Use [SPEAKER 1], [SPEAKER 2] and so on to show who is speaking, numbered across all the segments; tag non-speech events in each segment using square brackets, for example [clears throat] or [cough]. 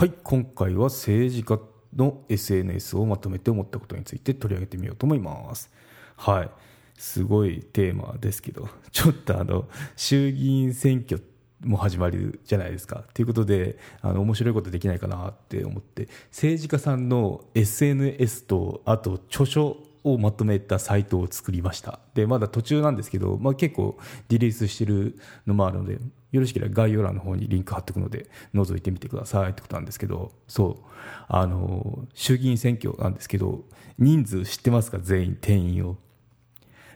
[SPEAKER 1] はい今回は政治家の SNS をまとめて思ったことについて取り上げてみようと思います。はい。すごいテーマですけど。[laughs] ちょっとあの衆議院選挙も始まるじゃないですか。ということであの面白いことできないかなって思って。政治家さんの SNS とあと著書をまとめたサイトを作りました。でまだ途中なんですけど、まあ、結構リリースしてるのもあるのでよろしければ概要欄の方にリンク貼っておくので覗いてみてくださいってことなんですけどそう。あの衆議院選挙なんですけど人数知ってますか？全員定員を。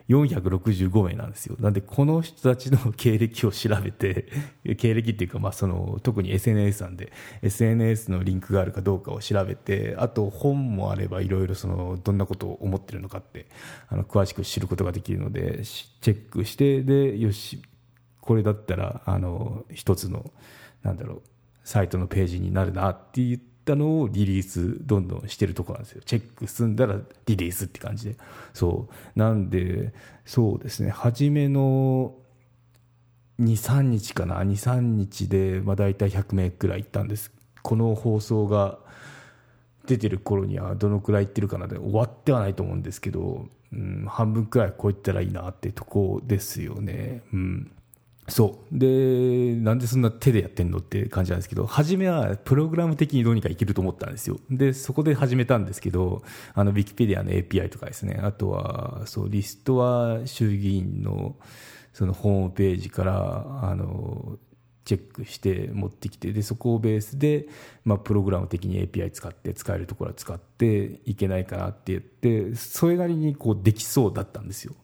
[SPEAKER 1] 465名なんですよ。なんで、この人たちの経歴を調べて、[laughs] 経歴っていうか、まあ、その、特に SNS なんで、SNS のリンクがあるかどうかを調べて、あと本もあれば、いろいろその、どんなことを思ってるのかって、あの、詳しく知ることができるので、チェックして、で、よし、これだったら、あの、一つの、なんだろう、サイトのページになるなって言って、ったのをリリースどんどんしてるとこなんですよチェック済んだらリリースって感じでそうなんでそうですね。初めの23日かな？23日で、まあ、大体100名くらい行ったんです。この放送が出てる頃にはどのくらい行ってるかなで終わってはないと思うんですけど、うん、半分くらいこういったらいいなってとこですよね。うん。そう。でなんでそんな手でやってんのって感じなんですけど初めはプログラム的にどうにかいけると思ったんですよ。でそこで始めたんですけどあのウィキペディアの API とかですね。あとはそうリストは衆議院のそのホームページからあのチェックして持ってきてでそこをベースで、まあ、プログラム的に API 使って使えるところは使っていけないかなって言ってそれなりにこうできそうだったんですよ。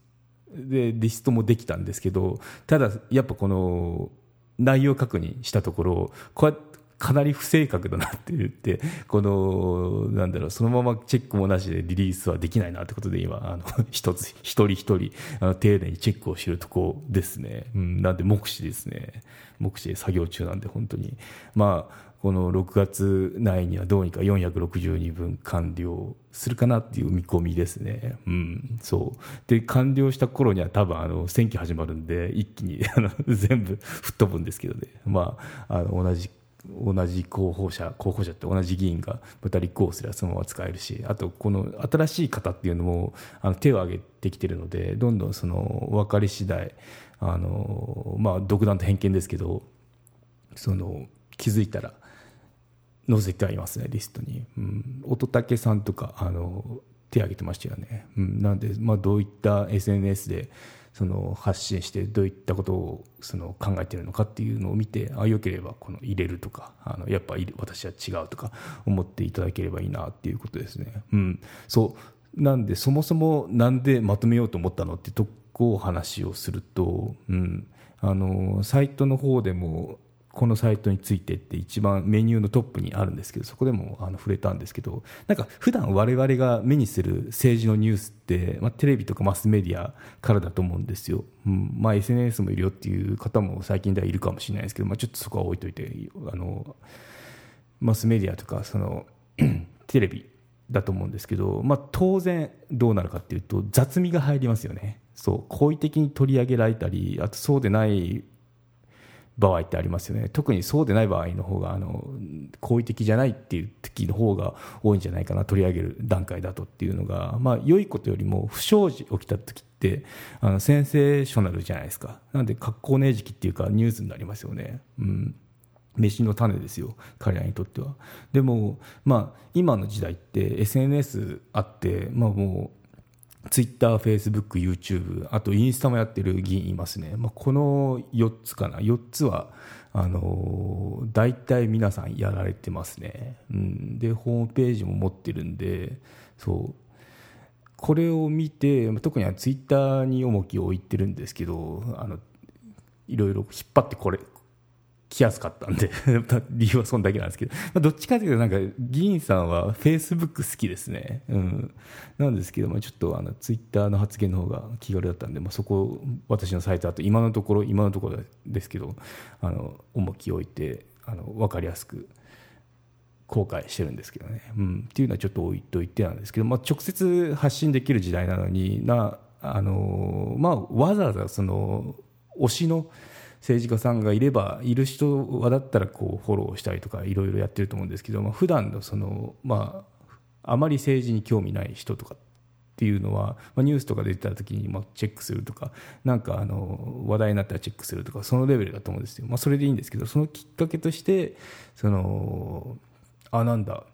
[SPEAKER 1] でリストもできたんですけどただやっぱこの内容確認したところこうやってかなり不正確だなって言って、この、なんだろう、そのままチェックもなしでリリースはできないなってことで今、あの、[laughs] 一つ、一人一人、あの、丁寧にチェックをしてるとこですね。うん、なんで目視ですね。目視で作業中なんで、本当に。まあ、この6月内にはどうにか462分完了するかなっていう見込みですね。うん、そう。で、完了した頃には多分あの選挙始まるんで、一気に [laughs] あの全部 [laughs] 吹っ飛ぶんですけどね。まあ、あの同じ同じ候補者候補者って同じ議員がまた立候補すればそのまま使えるしあとこの新しい方っていうのもあの手を挙げてきてるのでどんどんその分かり次第あのまあ独断と偏見ですけどその気づいたら載せてはいますねリストに、うん、乙武さんとかあの手挙げてましたよね、うん、なんで、まあ、どういった SNS でその発信してどういったことをその考えてるのかっていうのを見てあよければこの入れるとかあのやっぱ私は違うとか思っていただければいいなっていうことですね、うん、そう。なんでそもそもなんでまとめようと思ったのってとこを話をすると、うん、あのサイトの方でもこのサイトについてって一番メニューのトップにあるんですけどそこでもあの触れたんですけどなんか普段我々が目にする政治のニュースって、まあ、テレビとかマスメディアからだと思うんですよ、うん。まあ、SNS もいるよっていう方も最近ではいるかもしれないですけど、まあ、ちょっとそこは置いといてあのマスメディアとかその [clears throat] テレビだと思うんですけど、まあ、当然どうなるかっていうと雑味が入りますよね。そう。好意的に取り上げられたりあとそうでない場合ってありますよね。特にそうでない場合の方があの好意的じゃないっていう時の方が多いんじゃないかな取り上げる段階だとっていうのが、まあ、良いことよりも不祥事起きた時ってあのセンセーショナルじゃないですか。なんで格好ねえ時期っていうかニュースになりますよね。うん。飯の種ですよ。彼らにとっては。でもまあ今の時代って SNS あってまあもうツイッター、フェイスブック、YouTube、あとインスタもやってる議員いますね。まあ、この4つかな。4つは、あの、大体皆さんやられてますね。うん。で、ホームページも持ってるんで、そう。これを見て、特にツイッターに重きを置いてるんですけど、あの、いろいろ引っ張ってこれ、来やすかったんで [laughs] 理由はそんだけなんですけど、どっちかというとなんか議員さんはフェイスブック好きですね、うん、なんですけど、まあ、ちょっとあのツイッターの発言の方が気軽だったんで、まあ、そこ私のサイトだと今のところ今のところですけどあの重きを置いてあの分かりやすく後悔してるんですけどね、うん、っていうのはちょっと置いといてなんですけど、まあ、直接発信できる時代なのになあの、まあ、わざわざその推しの政治家さんがいればいる人はだったらこうフォローしたりとかいろいろやってると思うんですけど、まあ普段のそのまああまり政治に興味ない人とかっていうのは、まあ、ニュースとか出てた時にまあチェックするとかなんかあの話題になったらチェックするとかそのレベルだと思うんですよ、まあ、それでいいんですけどそのきっかけとしてそのあなんだ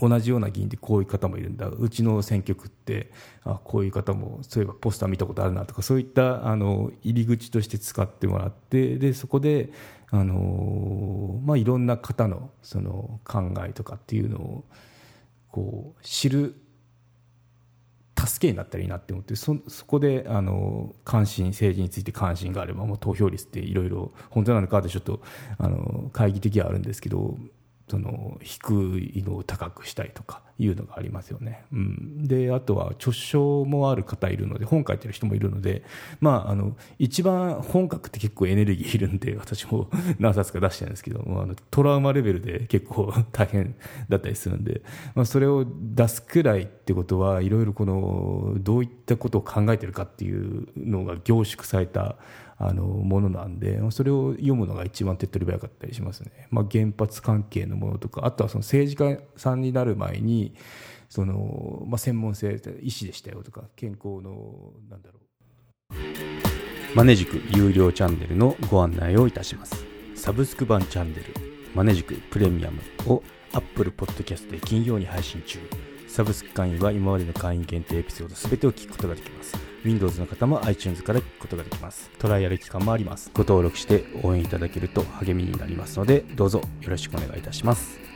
[SPEAKER 1] 同じような議員でこういう方もいるんだ。うちの選挙区ってあこういう方もそういえばポスター見たことあるなとかそういったあの入り口として使ってもらってでそこであの、まあ、いろんな方のその考えとかっていうのをこう知る助けになったらいいなって思ってそそこであの関心政治について関心があればもう投票率っていろいろ本当なのかってちょっとあの懐疑的はあるんですけどその低いのを高くしたいとかいうのがありますよね。うん、であとは著書もある方いるので本書いてる人もいるので、まあ、あの一番本書くって結構エネルギーいるんで [laughs] 私も何冊か出してるんですけどあのトラウマレベルで [laughs] 結構大変だったりするんで、まあ、それを出すくらいってことはいろいろこのどういったことを考えてるかっていうのが凝縮されたあのものなんでそれを読むのが一番手っ取り早かったりしますね、まあ、原発関係のものとかあとはその政治家さんになる前にその、まあ、専門性医師でしたよとか健康のなんだろう。マネジク有料チャンネルのご案内をいたします。サブスク版チャンネルマネジクプレミアムを Apple Podcast で金曜に配信中。サブスク会員は今までの会員限定エピソード全てを聞くことができます。Windows の方も iTunes から聞くことができます。トライアル期間もあります。ご登録して応援いただけると励みになりますので、どうぞよろしくお願いいたします。